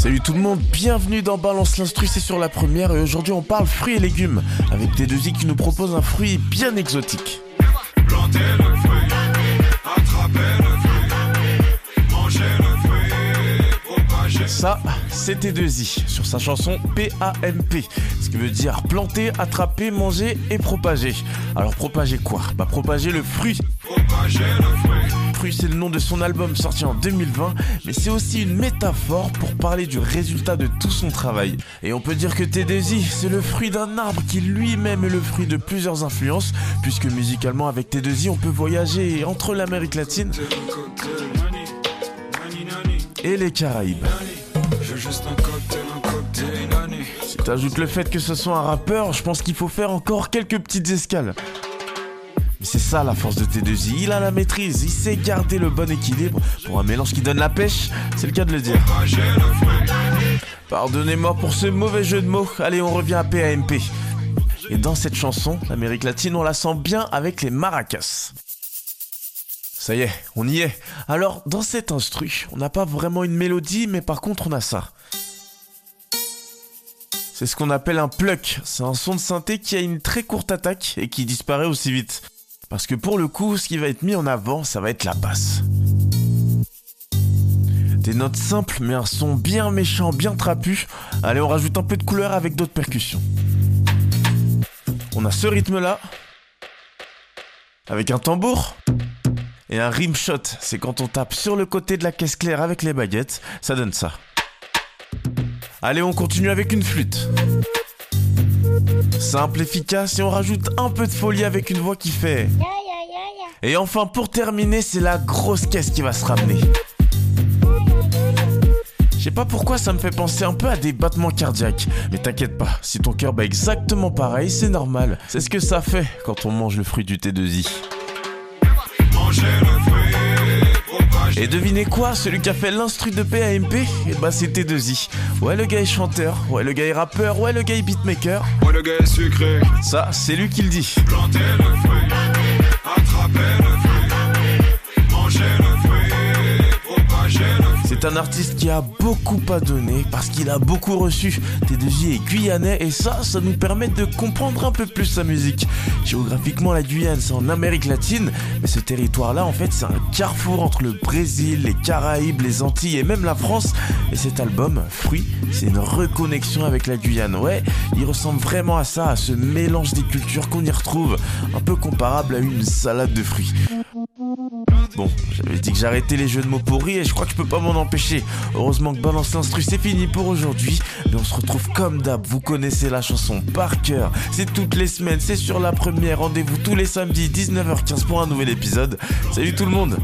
Salut tout le monde, bienvenue dans Balance l'Instru, c'est sur la première et aujourd'hui on parle fruits et légumes avec T2I qui nous propose un fruit bien exotique. Ça, c'était 2 i sur sa chanson PAMP, ce qui veut dire planter, attraper, manger et propager. Alors propager quoi? Bah propager le fruit. Fruit, c'est le nom de son album sorti en 2020, mais c'est aussi une métaphore pour parler du résultat de tout son travail. Et on peut dire que T2I, c'est le fruit d'un arbre qui lui-même est le fruit de plusieurs influences, puisque musicalement avec T2I, on peut voyager entre l'Amérique latine et les Caraïbes. Si t'ajoutes le fait que ce soit un rappeur, je pense qu'il faut faire encore quelques petites escales. Mais c'est ça la force de T2I, il a la maîtrise, il sait garder le bon équilibre pour un mélange qui donne la pêche, c'est le cas de le dire. Pardonnez-moi pour ce mauvais jeu de mots, allez on revient à PAMP. Et dans cette chanson, l'Amérique latine, on la sent bien avec les maracas. Ça y est, on y est. Alors, dans cet instru, on n'a pas vraiment une mélodie, mais par contre, on a ça. C'est ce qu'on appelle un pluck. C'est un son de synthé qui a une très courte attaque et qui disparaît aussi vite. Parce que pour le coup, ce qui va être mis en avant, ça va être la basse. Des notes simples, mais un son bien méchant, bien trapu. Allez, on rajoute un peu de couleur avec d'autres percussions. On a ce rythme-là. Avec un tambour. Et un rimshot, c'est quand on tape sur le côté de la caisse claire avec les baguettes, ça donne ça. Allez, on continue avec une flûte. Simple, efficace et on rajoute un peu de folie avec une voix qui fait. Et enfin, pour terminer, c'est la grosse caisse qui va se ramener. Je sais pas pourquoi ça me fait penser un peu à des battements cardiaques. Mais t'inquiète pas, si ton cœur bat exactement pareil, c'est normal. C'est ce que ça fait quand on mange le fruit du T2I. Et devinez quoi Celui qui a fait l'instru de PAMP Et bah c'était T2I. Ouais le gars est chanteur, ouais le gars est rappeur, ouais le gars est beatmaker. Ouais le gars est sucré. Ça, c'est lui qui le dit. Planter le fruit, un artiste qui a beaucoup à donner parce qu'il a beaucoup reçu. T2I est guyanais et ça, ça nous permet de comprendre un peu plus sa musique. Géographiquement, la Guyane, c'est en Amérique latine, mais ce territoire-là, en fait, c'est un carrefour entre le Brésil, les Caraïbes, les Antilles et même la France. Et cet album, Fruit, c'est une reconnexion avec la Guyane. Ouais, il ressemble vraiment à ça, à ce mélange des cultures qu'on y retrouve, un peu comparable à une salade de fruits. J'avais dit que j'arrêtais les jeux de mots pourris et je crois que je peux pas m'en empêcher. Heureusement que Balance l'instru, c'est fini pour aujourd'hui. Mais on se retrouve comme d'hab, vous connaissez la chanson par cœur. C'est toutes les semaines, c'est sur la première. Rendez-vous tous les samedis 19h15 pour un nouvel épisode. Salut tout le monde.